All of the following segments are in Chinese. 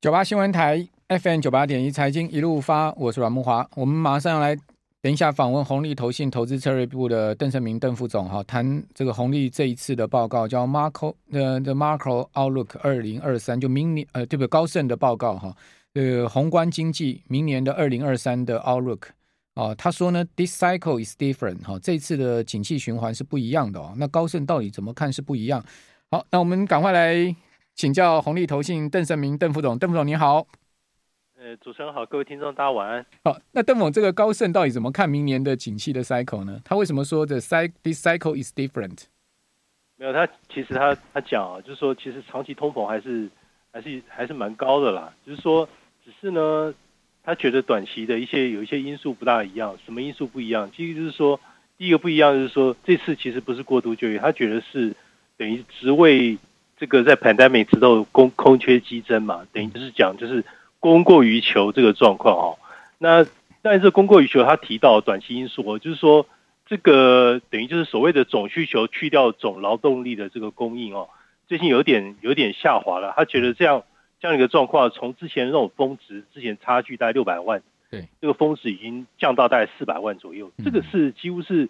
九八新闻台 FM 九八点一财经一路发，我是阮慕华。我们马上要来等一下访问红利投信投资策略部的邓胜明邓副总哈，谈这个红利这一次的报告叫 Macro 的 The Marco Outlook 二零二三，就明年呃对不对？高盛的报告哈，呃宏观经济明年的二零二三的 Outlook 啊，他说呢，This cycle is different 哈，这次的景气循环是不一样的哦。那高盛到底怎么看是不一样？好，那我们赶快来。请教红利投信邓胜明邓副总，邓副总你好。呃，主持人好，各位听众大家晚安。好，那邓总这个高盛到底怎么看明年的景气的 cycle 呢？他为什么说的 cycle this cycle is different？没有，他其实他他讲啊，就是说其实长期通膨还是还是还是蛮高的啦。就是说，只是呢，他觉得短期的一些有一些因素不大一样。什么因素不一样？其实就是说，第一个不一样就是说，这次其实不是过度就业，他觉得是等于职位。这个在 pandemic 之后供空缺激增嘛，等于就是讲就是供过于求这个状况哦。那但是供过于求，他提到短期因素，就是说这个等于就是所谓的总需求去掉总劳动力的这个供应哦，最近有点有点下滑了。他觉得这样这样一个状况，从之前那种峰值，之前差距大概六百万，对，这个峰值已经降到大概四百万左右，这个是几乎是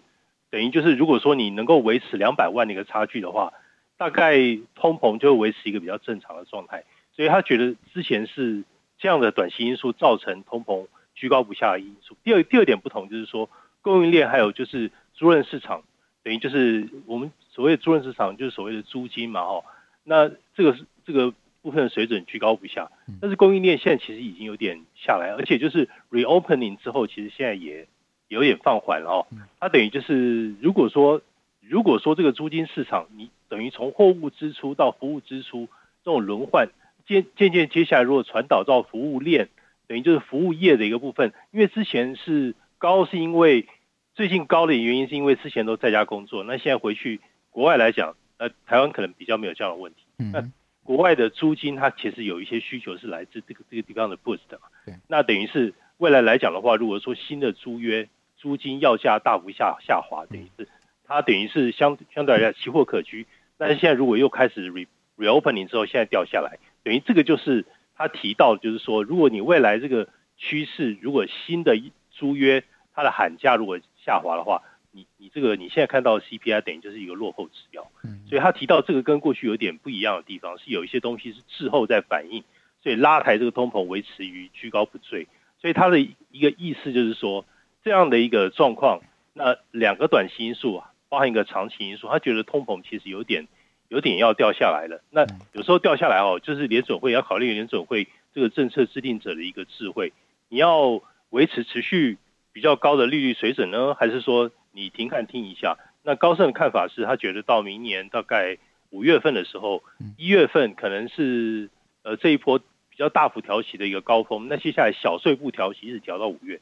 等于就是如果说你能够维持两百万的一个差距的话。大概通膨就会维持一个比较正常的状态，所以他觉得之前是这样的短期因素造成通膨居高不下的因素。第二第二点不同就是说，供应链还有就是租赁市场，等于就是我们所谓的租赁市场就是所谓的租金嘛，哈，那这个是这个部分的水准居高不下，但是供应链现在其实已经有点下来，而且就是 reopening 之后，其实现在也有点放缓了哦。它等于就是如果说如果说这个租金市场你等于从货物支出到服务支出这种轮换，渐渐渐接下来如果传导到服务链，等于就是服务业的一个部分。因为之前是高，是因为最近高的原因是因为之前都在家工作，那现在回去国外来讲，呃，台湾可能比较没有这样的问题。那国外的租金它其实有一些需求是来自这个这个地方的 boost 的。那等于是未来来讲的话，如果说新的租约租金要价大幅下下滑，等于是它等于是相相对来讲奇货可居。但是现在如果又开始 re reopening 之后，现在掉下来，等于这个就是他提到，就是说，如果你未来这个趋势，如果新的租约它的喊价如果下滑的话，你你这个你现在看到的 CPI 等于就是一个落后指标。所以他提到这个跟过去有点不一样的地方，是有一些东西是滞后在反应，所以拉抬这个通膨维持于居高不坠。所以他的一个意思就是说，这样的一个状况，那两个短期因素啊。包含一个长期因素，他觉得通膨其实有点有点要掉下来了。那有时候掉下来哦，就是联准会要考虑联准会这个政策制定者的一个智慧。你要维持持续比较高的利率水准呢，还是说你停看听一下？那高盛的看法是他觉得到明年大概五月份的时候，一月份可能是呃这一波比较大幅调息的一个高峰。那接下来小碎步调息一直调到五月，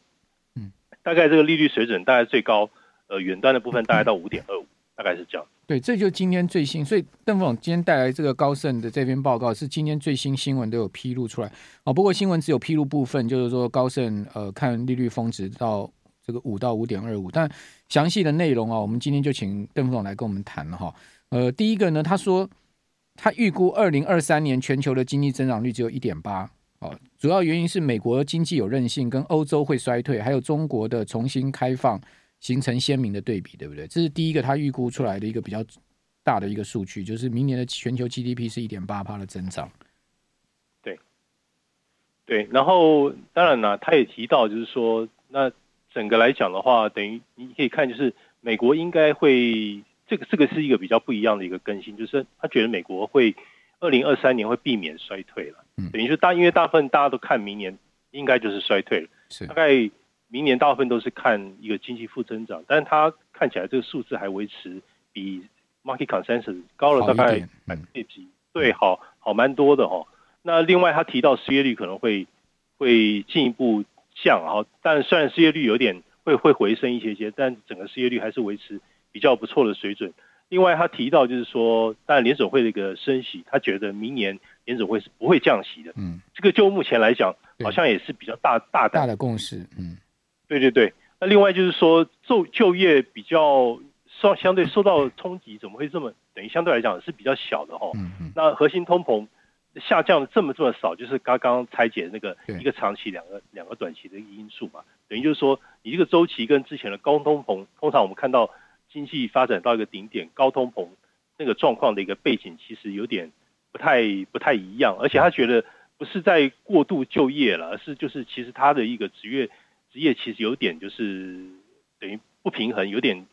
嗯，大概这个利率水准大概最高。呃，远端的部分大概到五点二五，大概是这样。对，这就是今天最新，所以邓副总今天带来这个高盛的这篇报告是今天最新新闻都有披露出来哦。不过新闻只有披露部分，就是说高盛呃看利率峰值到这个五到五点二五，但详细的内容啊，我们今天就请邓副总来跟我们谈了哈。呃，第一个呢，他说他预估二零二三年全球的经济增长率只有一点八哦，主要原因是美国经济有韧性，跟欧洲会衰退，还有中国的重新开放。形成鲜明的对比，对不对？这是第一个，他预估出来的一个比较大的一个数据，就是明年的全球 GDP 是一点八趴的增长。对，对。然后当然了，他也提到，就是说，那整个来讲的话，等于你可以看，就是美国应该会这个这个是一个比较不一样的一个更新，就是他觉得美国会二零二三年会避免衰退了。嗯，等于是大，因为大部分大家都看明年应该就是衰退了，是大概。明年大部分都是看一个经济负增长，但是它看起来这个数字还维持比 market consensus 高了大概百分之几，对，好好蛮多的哦。那另外他提到失业率可能会会进一步降啊，但虽然失业率有点会会回升一些些，但整个失业率还是维持比较不错的水准。另外他提到就是说，当然联准会的一个升息，他觉得明年联准会是不会降息的。嗯，这个就目前来讲，好像也是比较大大大的共识。嗯。对对对，那另外就是说，就就业比较受相对受到冲击，怎么会这么等于相对来讲是比较小的哈、哦？嗯嗯。那核心通膨下降的这么这么少，就是刚刚拆解那个一个长期两个两个短期的因素嘛，等于就是说你这个周期跟之前的高通膨，通常我们看到经济发展到一个顶点，高通膨那个状况的一个背景其实有点不太不太一样，而且他觉得不是在过度就业了，而是就是其实他的一个职业职业其实有点就是等于不平衡，有点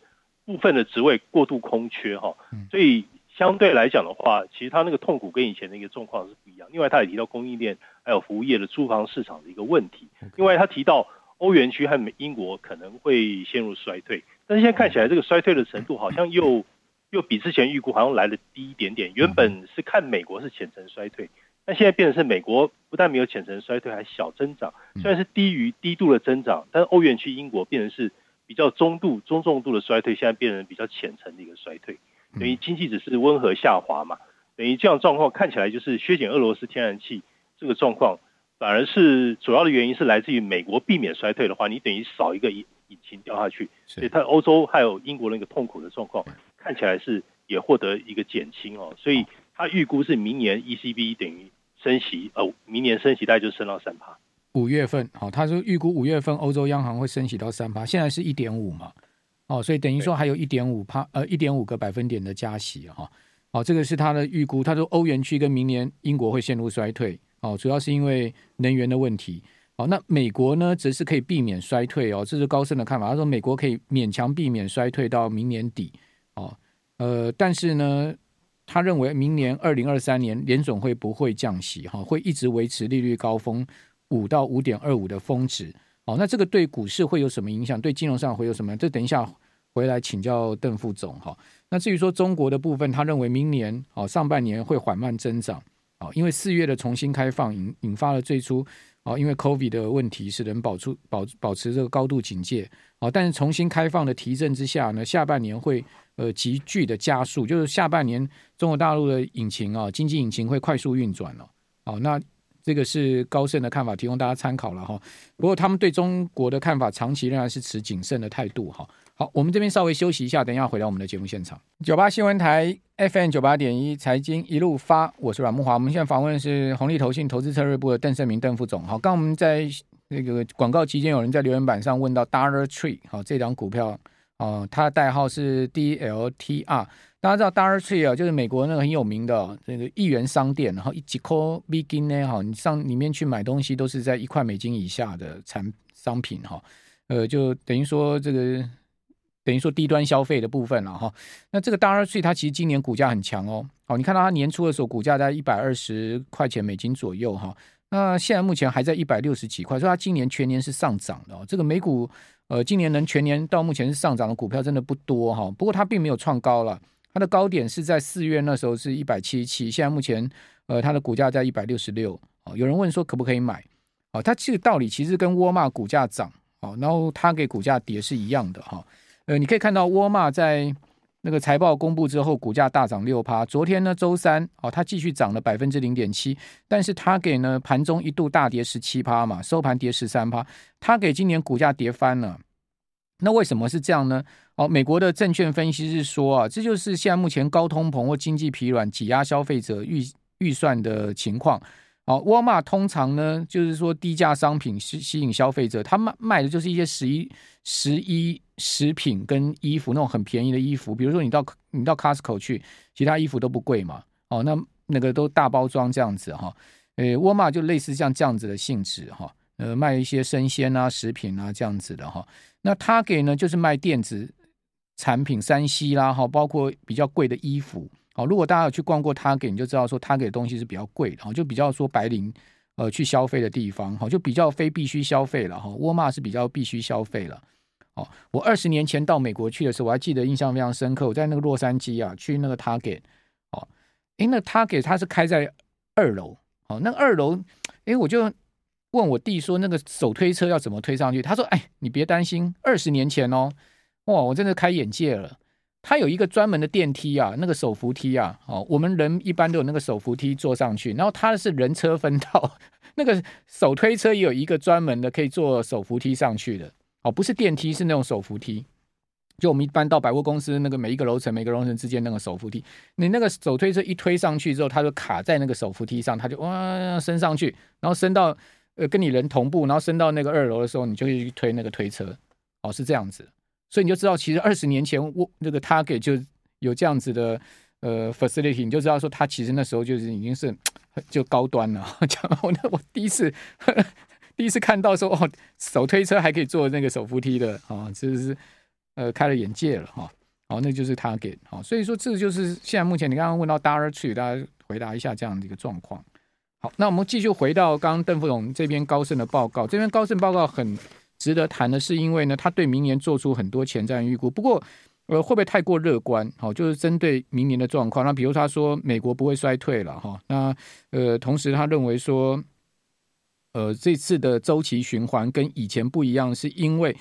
部分的职位过度空缺哈，所以。相对来讲的话，其实它那个痛苦跟以前的一个状况是不一样。另外，他也提到供应链还有服务业的租房市场的一个问题。另外，他提到欧元区和英国可能会陷入衰退，但是现在看起来这个衰退的程度好像又又比之前预估好像来的低一点点。原本是看美国是浅层衰退，但现在变成是美国不但没有浅层衰退，还小增长，虽然是低于低度的增长，但是欧元区英国变成是比较中度、中重度的衰退，现在变成比较浅层的一个衰退。等于经济只是温和下滑嘛，等于这样状况看起来就是削减俄罗斯天然气这个状况，反而是主要的原因是来自于美国避免衰退的话，你等于少一个引引擎掉下去，所以它欧洲还有英国那个痛苦的状况看起来是也获得一个减轻哦，所以它预估是明年 ECB 等于升息，呃，明年升息大概就升到三趴。五月份好，他说预估五月份欧洲央行会升息到三趴，现在是一点五嘛。哦，所以等于说还有一点五帕呃一点五个百分点的加息哈，哦，这个是他的预估。他说欧元区跟明年英国会陷入衰退，哦，主要是因为能源的问题。哦，那美国呢，则是可以避免衰退哦，这是高盛的看法。他说美国可以勉强避免衰退到明年底，哦，呃，但是呢，他认为明年二零二三年联总会不会降息哈，会一直维持利率高峰五到五点二五的峰值。哦，那这个对股市会有什么影响？对金融上会有什么？这等一下回来请教邓副总哈。那至于说中国的部分，他认为明年哦上半年会缓慢增长哦，因为四月的重新开放引引发了最初哦因为 COVID 的问题，使人保住保保持这个高度警戒哦。但是重新开放的提振之下呢，下半年会呃急剧的加速，就是下半年中国大陆的引擎啊经济引擎会快速运转了哦。那这个是高盛的看法，提供大家参考了哈。不过他们对中国的看法，长期仍然是持谨慎的态度哈。好，我们这边稍微休息一下，等一下回到我们的节目现场。九八新闻台 FM 九八点一财经一路发，我是阮木华。我们现在访问的是红利投信投资策略部的邓胜明邓副总。好，刚我们在那个广告期间，有人在留言板上问到 Dollar Tree，好，这张股票啊，它的代号是 DLTR。大家知道 Dollar Tree 啊，就是美国那个很有名的这个一元商店，然后一几块美金呢，哈，你上里面去买东西都是在一块美金以下的产商品哈，呃，就等于说这个等于说低端消费的部分了哈。那这个 Dollar Tree 它其实今年股价很强哦，好，你看到它年初的时候股价在一百二十块钱美金左右哈，那现在目前还在一百六十几块，所以它今年全年是上涨的哦。这个美股呃今年能全年到目前是上涨的股票真的不多哈，不过它并没有创高了。它的高点是在四月那时候是一百七十七，现在目前呃它的股价在一百六十六。哦，有人问说可不可以买？哦，它这个道理其实跟沃尔玛股价涨，哦，然后它给股价跌是一样的哈。呃，你可以看到沃尔玛在那个财报公布之后，股价大涨六趴。昨天呢，周三哦，它继续涨了百分之零点七，但是它给呢盘中一度大跌十七趴嘛，收盘跌十三趴。它给今年股价跌翻了。那为什么是这样呢？哦，美国的证券分析师说啊，这就是现在目前高通膨或经济疲软挤压消费者预预算的情况。哦，沃尔玛通常呢，就是说低价商品吸吸引消费者，他卖卖的就是一些十一十一食品跟衣服那种很便宜的衣服，比如说你到你到 Costco 去，其他衣服都不贵嘛。哦，那那个都大包装这样子哈。诶，沃尔玛就类似像这样子的性质哈。呃，卖一些生鲜啊、食品啊这样子的哈。那他给呢，就是卖电子产品、三 C 啦，哈，包括比较贵的衣服。好，如果大家有去逛过 Target，你就知道说 Target 的东西是比较贵的，哈，就比较说白领呃去消费的地方，哈，就比较非必须消费了，哈。沃尔玛是比较必须消费了。哦，我二十年前到美国去的时候，我还记得印象非常深刻。我在那个洛杉矶啊，去那个 Target，哦，诶，那 Target 它是开在二楼，哦，那二楼，诶，我就。问我弟说：“那个手推车要怎么推上去？”他说：“哎，你别担心，二十年前哦，哇，我真的开眼界了。他有一个专门的电梯啊，那个手扶梯啊，哦，我们人一般都有那个手扶梯坐上去，然后他是人车分道，那个手推车也有一个专门的可以坐手扶梯上去的，哦，不是电梯，是那种手扶梯。就我们一般到百货公司那个每一个楼层、每个楼层之间那个手扶梯，你那个手推车一推上去之后，它就卡在那个手扶梯上，它就哇升上去，然后升到呃跟你人同步，然后升到那个二楼的时候，你就去推那个推车，哦是这样子，所以你就知道其实二十年前我那个 Target 就有这样子的呃 facility，你就知道说它其实那时候就是已经是 就高端了。讲我那我第一次第一次看到说哦手推车还可以做那个手扶梯的啊，这、是。呃，开了眼界了哈，好，那就是他给好，所以说这就是现在目前你刚刚问到 Dollar Tree，大家回答一下这样的一个状况。好，那我们继续回到刚刚邓副总这边高盛的报告，这边高盛报告很值得谈的是，因为呢，他对明年做出很多前瞻预估，不过呃，会不会太过乐观？好，就是针对明年的状况，那比如他说美国不会衰退了哈，那呃，同时他认为说，呃，这次的周期循环跟以前不一样，是因为。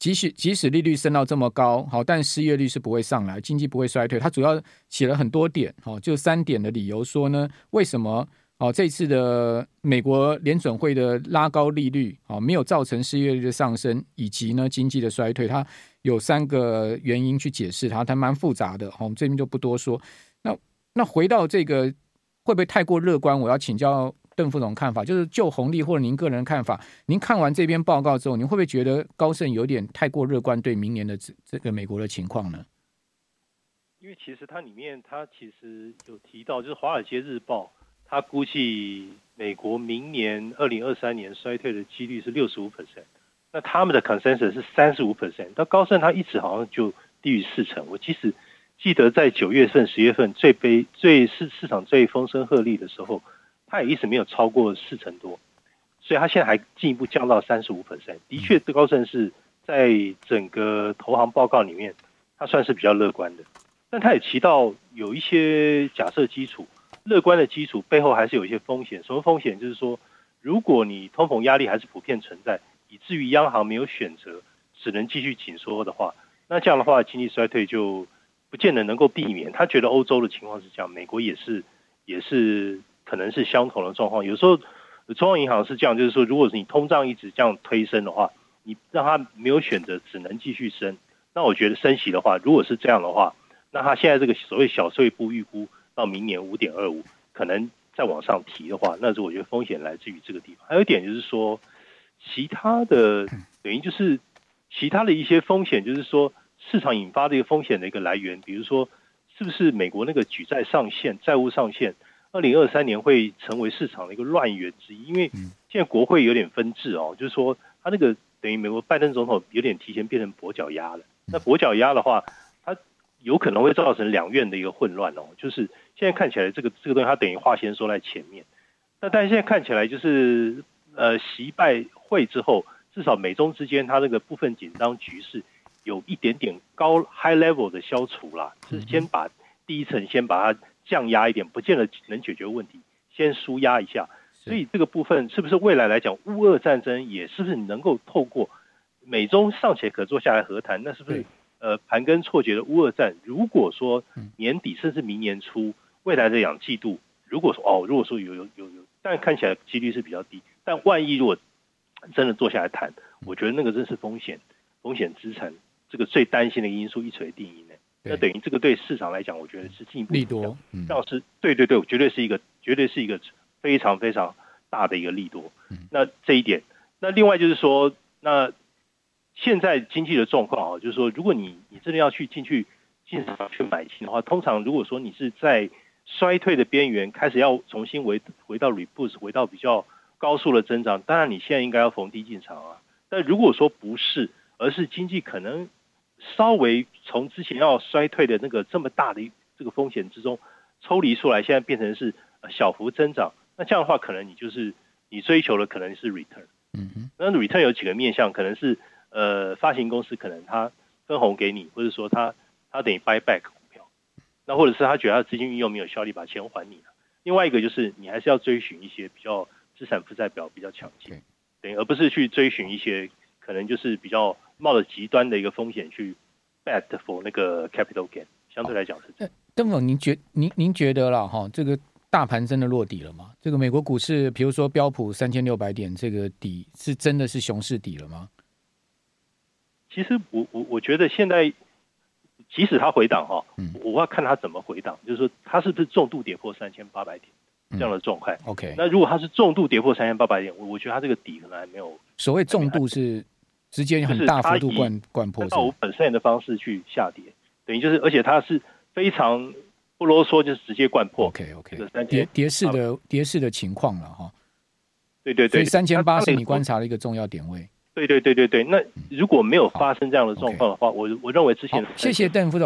即使即使利率升到这么高，好，但失业率是不会上来，经济不会衰退。他主要写了很多点，好，就三点的理由说呢，为什么？哦，这次的美国联准会的拉高利率，哦，没有造成失业率的上升，以及呢经济的衰退，它有三个原因去解释它，它蛮复杂的，好，我们这边就不多说。那那回到这个会不会太过乐观？我要请教。邓副总看法就是就红利或者您个人看法，您看完这篇报告之后，您会不会觉得高盛有点太过乐观对明年的这这个美国的情况呢？因为其实它里面它其实有提到，就是《华尔街日报》它估计美国明年二零二三年衰退的几率是六十五 percent，那他们的 consensus 是三十五 percent，但高盛它一直好像就低于四成。我其实记得在九月份、十月份最悲最市市场最风声鹤唳的时候。它也一直没有超过四成多，所以它现在还进一步降到三十五 percent。的确，高盛是在整个投行报告里面，它算是比较乐观的。但它也提到有一些假设基础，乐观的基础背后还是有一些风险。什么风险？就是说，如果你通膨压力还是普遍存在，以至于央行没有选择，只能继续紧缩的话，那这样的话，经济衰退就不见得能够避免。他觉得欧洲的情况是这样，美国也是，也是。可能是相同的状况，有时候中央银行是这样，就是说，如果是你通胀一直这样推升的话，你让它没有选择，只能继续升。那我觉得升息的话，如果是这样的话，那它现在这个所谓小碎步预估到明年五点二五，可能再往上提的话，那是我觉得风险来自于这个地方。还有一点就是说，其他的等于就是其他的一些风险，就是说市场引发的一个风险的一个来源，比如说是不是美国那个举债上限、债务上限。二零二三年会成为市场的一个乱源之一，因为现在国会有点分治哦，就是说他那个等于美国拜登总统有点提前变成跛脚鸭了。那跛脚鸭的话，它有可能会造成两院的一个混乱哦。就是现在看起来这个这个东西，它等于话先说在前面。那但是现在看起来就是呃，习拜会之后，至少美中之间它那个部分紧张局势有一点点高 high level 的消除啦，是先把第一层先把它。降压一点，不见得能解决问题，先舒压一下。所以这个部分是不是未来来讲，乌俄战争也是不是能够透过美中尚且可坐下来和谈？那是不是呃盘根错节的乌俄战？如果说年底甚至明年初，未来的两季度，如果说哦，如果说有有有有，但看起来几率是比较低。但万一如果真的坐下来谈，我觉得那个真是风险风险资产，这个最担心的因素一锤定音呢。那等于这个对市场来讲，我觉得是进一步利多。嗯，要是对对对，绝对是一个绝对是一个非常非常大的一个利多。那这一点，那另外就是说，那现在经济的状况啊，就是说，如果你你真的要去进去进场去买进的话，通常如果说你是在衰退的边缘，开始要重新回回到 reboot，回到比较高速的增长，当然你现在应该要逢低进场啊。但如果说不是，而是经济可能。稍微从之前要衰退的那个这么大的这个风险之中抽离出来，现在变成是小幅增长，那这样的话，可能你就是你追求的可能是 return。嗯哼，那 return 有几个面向，可能是呃发行公司可能它分红给你，或者说它它等于 buy back 股票，那或者是他觉得他资金运用没有效率，把钱还你。另外一个就是你还是要追寻一些比较资产负债表比较强劲，等于，而不是去追寻一些可能就是比较。冒着极端的一个风险去 bet for 那个 capital gain，相对来讲是这样。邓总，您觉您您觉得了哈？这个大盘真的落底了吗？这个美国股市，比如说标普三千六百点，这个底是真的是熊市底了吗？其实我我我觉得现在即使它回档哈，嗯，我要看它怎么回档，就是说它是不是重度跌破三千八百点这样的状态。OK，那如果它是重度跌破三千八百点，我我觉得它这个底可能还没有。所谓重度是直接很大幅度灌灌破，到五本身的方式去下跌，等于就是而且它是非常不啰嗦，就是直接灌破。OK OK，跌跌势的跌势的情况了哈。对对对，所以三千八是你观察的一个重要点位。对对对对对，那如果没有发生这样的状况的话，我我认为之前谢谢邓副总。